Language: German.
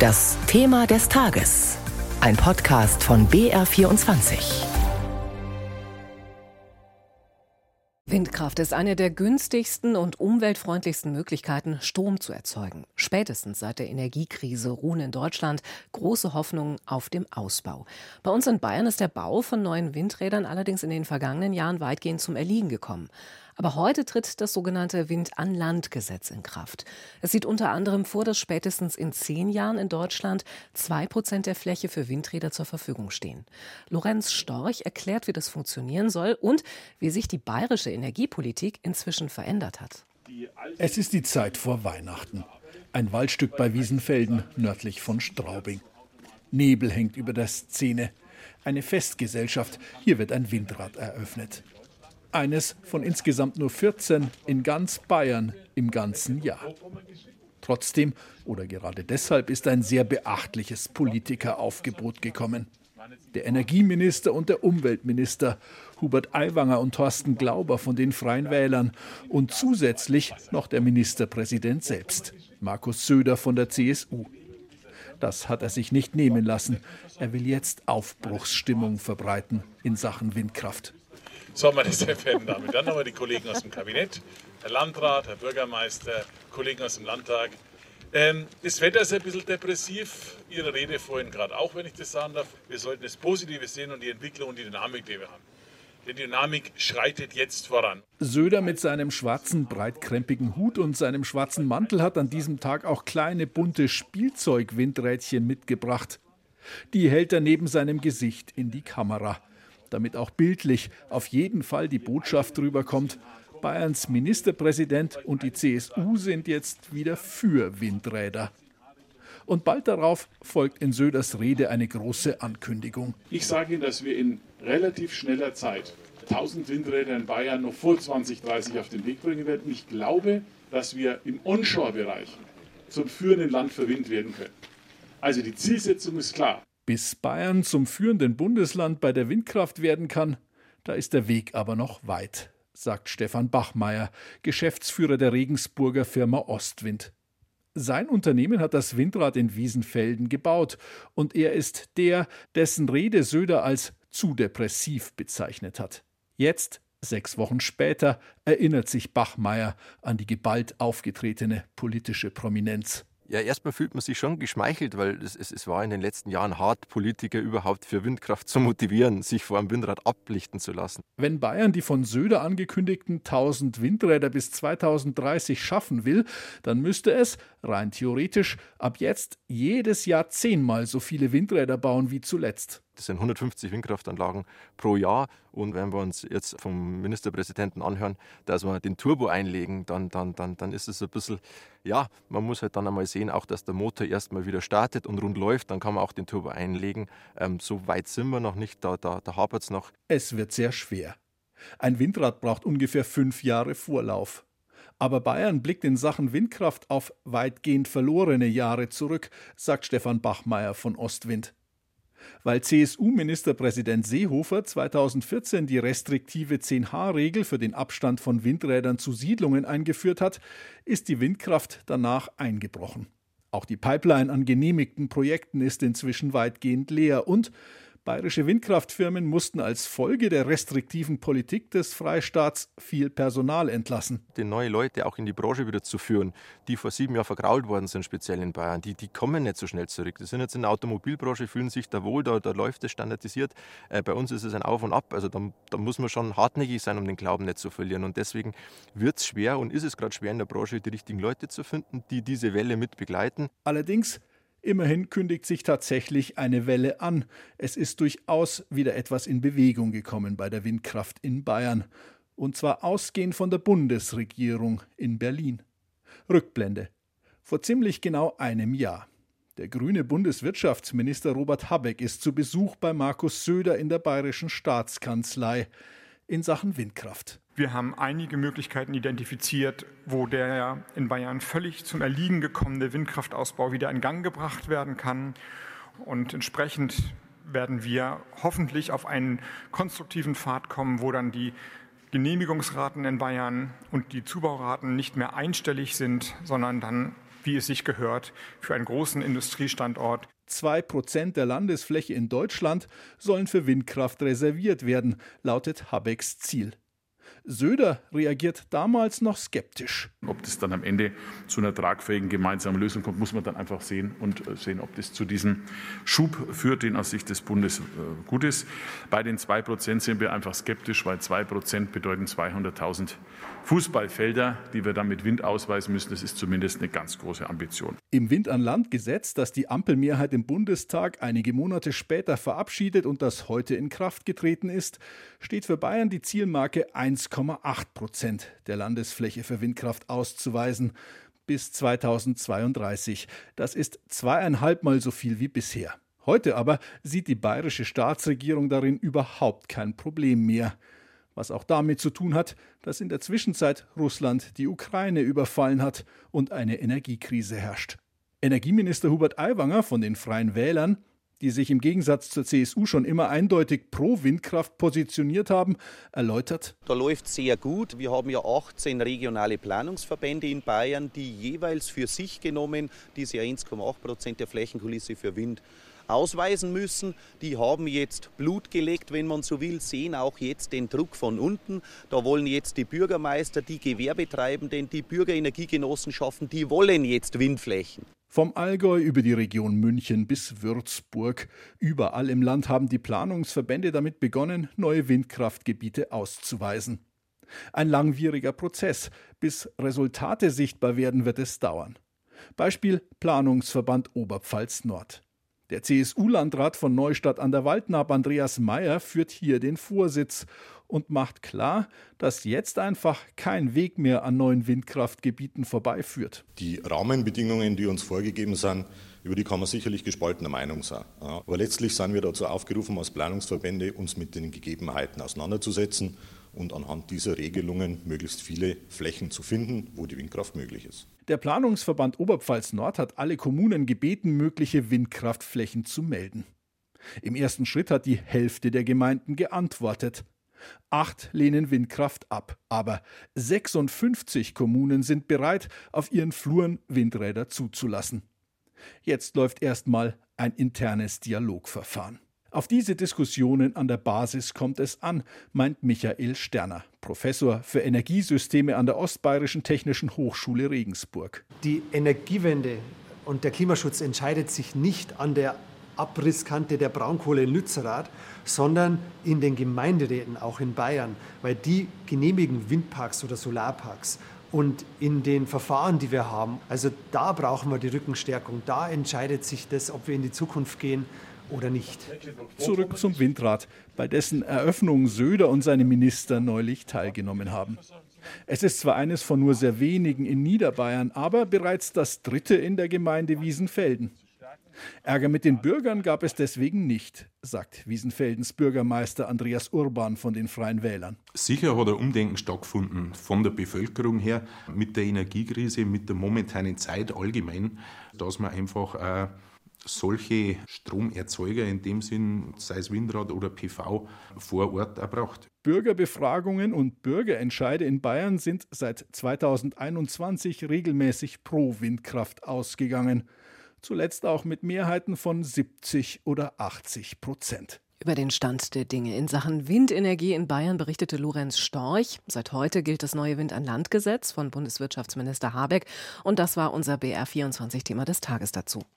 Das Thema des Tages. Ein Podcast von BR24. Windkraft ist eine der günstigsten und umweltfreundlichsten Möglichkeiten, Strom zu erzeugen. Spätestens seit der Energiekrise ruhen in Deutschland große Hoffnungen auf dem Ausbau. Bei uns in Bayern ist der Bau von neuen Windrädern allerdings in den vergangenen Jahren weitgehend zum Erliegen gekommen. Aber heute tritt das sogenannte Wind-an-Land-Gesetz in Kraft. Es sieht unter anderem vor, dass spätestens in zehn Jahren in Deutschland zwei Prozent der Fläche für Windräder zur Verfügung stehen. Lorenz Storch erklärt, wie das funktionieren soll und wie sich die bayerische Energiepolitik inzwischen verändert hat. Es ist die Zeit vor Weihnachten. Ein Waldstück bei Wiesenfelden, nördlich von Straubing. Nebel hängt über der Szene. Eine Festgesellschaft. Hier wird ein Windrad eröffnet. Eines von insgesamt nur 14 in ganz Bayern im ganzen Jahr. Trotzdem oder gerade deshalb ist ein sehr beachtliches Politikeraufgebot gekommen. Der Energieminister und der Umweltminister Hubert Aiwanger und Thorsten Glauber von den Freien Wählern und zusätzlich noch der Ministerpräsident selbst, Markus Söder von der CSU. Das hat er sich nicht nehmen lassen. Er will jetzt Aufbruchsstimmung verbreiten in Sachen Windkraft. So, meine sehr verehrten Damen, dann haben wir die Kollegen aus dem Kabinett, Herr Landrat, Herr Bürgermeister, Kollegen aus dem Landtag. Ähm, das Wetter ist ein bisschen depressiv, Ihre Rede vorhin gerade auch, wenn ich das sagen darf. Wir sollten das Positive sehen und die Entwicklung und die Dynamik, die wir haben. Die Dynamik schreitet jetzt voran. Söder mit seinem schwarzen, breitkrempigen Hut und seinem schwarzen Mantel hat an diesem Tag auch kleine, bunte Spielzeugwindrädchen mitgebracht. Die hält er neben seinem Gesicht in die Kamera damit auch bildlich auf jeden Fall die Botschaft rüberkommt, Bayerns Ministerpräsident und die CSU sind jetzt wieder für Windräder. Und bald darauf folgt in Söders Rede eine große Ankündigung. Ich sage Ihnen, dass wir in relativ schneller Zeit 1000 Windräder in Bayern noch vor 2030 auf den Weg bringen werden. Ich glaube, dass wir im Onshore-Bereich zum führenden Land für Wind werden können. Also die Zielsetzung ist klar. Bis Bayern zum führenden Bundesland bei der Windkraft werden kann, da ist der Weg aber noch weit, sagt Stefan Bachmeier, Geschäftsführer der Regensburger Firma Ostwind. Sein Unternehmen hat das Windrad in Wiesenfelden gebaut und er ist der, dessen Rede Söder als zu depressiv bezeichnet hat. Jetzt, sechs Wochen später, erinnert sich Bachmeier an die geballt aufgetretene politische Prominenz. Ja, erstmal fühlt man sich schon geschmeichelt, weil es, es, es, war in den letzten Jahren hart, Politiker überhaupt für Windkraft zu motivieren, sich vor einem Windrad ablichten zu lassen. Wenn Bayern die von Söder angekündigten 1000 Windräder bis 2030 schaffen will, dann müsste es, rein theoretisch, ab jetzt jedes Jahr zehnmal so viele Windräder bauen wie zuletzt. Das sind 150 Windkraftanlagen pro Jahr. Und wenn wir uns jetzt vom Ministerpräsidenten anhören, dass wir den Turbo einlegen, dann, dann, dann, dann ist es ein bisschen, ja, man muss halt dann einmal sehen, auch dass der Motor erstmal wieder startet und rund läuft, dann kann man auch den Turbo einlegen. Ähm, so weit sind wir noch nicht, da, da, da hapert es noch. Es wird sehr schwer. Ein Windrad braucht ungefähr fünf Jahre Vorlauf. Aber Bayern blickt in Sachen Windkraft auf weitgehend verlorene Jahre zurück, sagt Stefan Bachmeier von Ostwind. Weil CSU-Ministerpräsident Seehofer 2014 die restriktive 10H-Regel für den Abstand von Windrädern zu Siedlungen eingeführt hat, ist die Windkraft danach eingebrochen. Auch die Pipeline an genehmigten Projekten ist inzwischen weitgehend leer und Bayerische Windkraftfirmen mussten als Folge der restriktiven Politik des Freistaats viel Personal entlassen. Die neue Leute auch in die Branche wieder zu führen, die vor sieben Jahren vergrault worden sind, speziell in Bayern, die, die kommen nicht so schnell zurück. Die sind jetzt in der Automobilbranche, fühlen sich da wohl, da, da läuft es standardisiert. Äh, bei uns ist es ein Auf und Ab. Also da, da muss man schon hartnäckig sein, um den Glauben nicht zu verlieren. Und deswegen wird es schwer und ist es gerade schwer in der Branche, die richtigen Leute zu finden, die diese Welle mit begleiten. Allerdings Immerhin kündigt sich tatsächlich eine Welle an. Es ist durchaus wieder etwas in Bewegung gekommen bei der Windkraft in Bayern. Und zwar ausgehend von der Bundesregierung in Berlin. Rückblende. Vor ziemlich genau einem Jahr. Der grüne Bundeswirtschaftsminister Robert Habeck ist zu Besuch bei Markus Söder in der bayerischen Staatskanzlei in Sachen Windkraft. Wir haben einige Möglichkeiten identifiziert, wo der in Bayern völlig zum Erliegen gekommene Windkraftausbau wieder in Gang gebracht werden kann. Und entsprechend werden wir hoffentlich auf einen konstruktiven Pfad kommen, wo dann die Genehmigungsraten in Bayern und die Zubauraten nicht mehr einstellig sind, sondern dann wie es sich gehört für einen großen Industriestandort. Zwei Prozent der Landesfläche in Deutschland sollen für Windkraft reserviert werden, lautet Habecks Ziel. Söder reagiert damals noch skeptisch. Ob das dann am Ende zu einer tragfähigen gemeinsamen Lösung kommt, muss man dann einfach sehen und äh, sehen, ob das zu diesem Schub führt, den aus Sicht des Bundes äh, gut ist. Bei den zwei Prozent sind wir einfach skeptisch, weil zwei Prozent bedeuten 200.000 Fußballfelder, die wir dann mit Wind ausweisen müssen. Das ist zumindest eine ganz große Ambition. Im Wind an Land Gesetz, das die Ampelmehrheit im Bundestag einige Monate später verabschiedet und das heute in Kraft getreten ist, steht für Bayern die Zielmarke 1,8 Prozent der Landesfläche für Windkraft auszuweisen bis 2032. Das ist zweieinhalb Mal so viel wie bisher. Heute aber sieht die bayerische Staatsregierung darin überhaupt kein Problem mehr was auch damit zu tun hat, dass in der Zwischenzeit Russland die Ukraine überfallen hat und eine Energiekrise herrscht. Energieminister Hubert Aiwanger von den Freien Wählern, die sich im Gegensatz zur CSU schon immer eindeutig pro Windkraft positioniert haben, erläutert. Da läuft sehr gut. Wir haben ja 18 regionale Planungsverbände in Bayern, die jeweils für sich genommen diese 1,8 Prozent der Flächenkulisse für Wind ausweisen müssen. Die haben jetzt Blut geleckt, wenn man so will, sehen auch jetzt den Druck von unten. Da wollen jetzt die Bürgermeister, die Gewerbetreibenden, die Bürgerenergiegenossenschaften, die wollen jetzt Windflächen. Vom Allgäu über die Region München bis Würzburg. Überall im Land haben die Planungsverbände damit begonnen, neue Windkraftgebiete auszuweisen. Ein langwieriger Prozess. Bis Resultate sichtbar werden, wird es dauern. Beispiel Planungsverband Oberpfalz Nord. Der CSU-Landrat von Neustadt an der Waldnab, Andreas Mayer, führt hier den Vorsitz und macht klar, dass jetzt einfach kein Weg mehr an neuen Windkraftgebieten vorbeiführt. Die Rahmenbedingungen, die uns vorgegeben sind, über die kann man sicherlich gespaltener Meinung sein. Aber letztlich sind wir dazu aufgerufen, als Planungsverbände uns mit den Gegebenheiten auseinanderzusetzen und anhand dieser Regelungen möglichst viele Flächen zu finden, wo die Windkraft möglich ist. Der Planungsverband Oberpfalz Nord hat alle Kommunen gebeten, mögliche Windkraftflächen zu melden. Im ersten Schritt hat die Hälfte der Gemeinden geantwortet. Acht lehnen Windkraft ab, aber 56 Kommunen sind bereit, auf ihren Fluren Windräder zuzulassen. Jetzt läuft erstmal ein internes Dialogverfahren. Auf diese Diskussionen an der Basis kommt es an, meint Michael Sterner, Professor für Energiesysteme an der Ostbayerischen Technischen Hochschule Regensburg. Die Energiewende und der Klimaschutz entscheidet sich nicht an der Abrisskante der Braunkohle in Lützerath, sondern in den Gemeinderäten, auch in Bayern, weil die genehmigen Windparks oder Solarparks. Und in den Verfahren, die wir haben, also da brauchen wir die Rückenstärkung. Da entscheidet sich das, ob wir in die Zukunft gehen oder nicht. Zurück zum Windrad, bei dessen Eröffnung Söder und seine Minister neulich teilgenommen haben. Es ist zwar eines von nur sehr wenigen in Niederbayern, aber bereits das dritte in der Gemeinde Wiesenfelden. Ärger mit den Bürgern gab es deswegen nicht, sagt Wiesenfeldens Bürgermeister Andreas Urban von den Freien Wählern. Sicher hat ein Umdenken stattgefunden von der Bevölkerung her mit der Energiekrise, mit der momentanen Zeit allgemein, dass man einfach äh, solche Stromerzeuger in dem Sinn, sei es Windrad oder PV, vor Ort erbraucht. Bürgerbefragungen und Bürgerentscheide in Bayern sind seit 2021 regelmäßig pro Windkraft ausgegangen. Zuletzt auch mit Mehrheiten von 70 oder 80 Prozent. Über den Stand der Dinge in Sachen Windenergie in Bayern berichtete Lorenz Storch. Seit heute gilt das neue Wind an Land Gesetz von Bundeswirtschaftsminister Habeck. Und das war unser BR24-Thema des Tages dazu.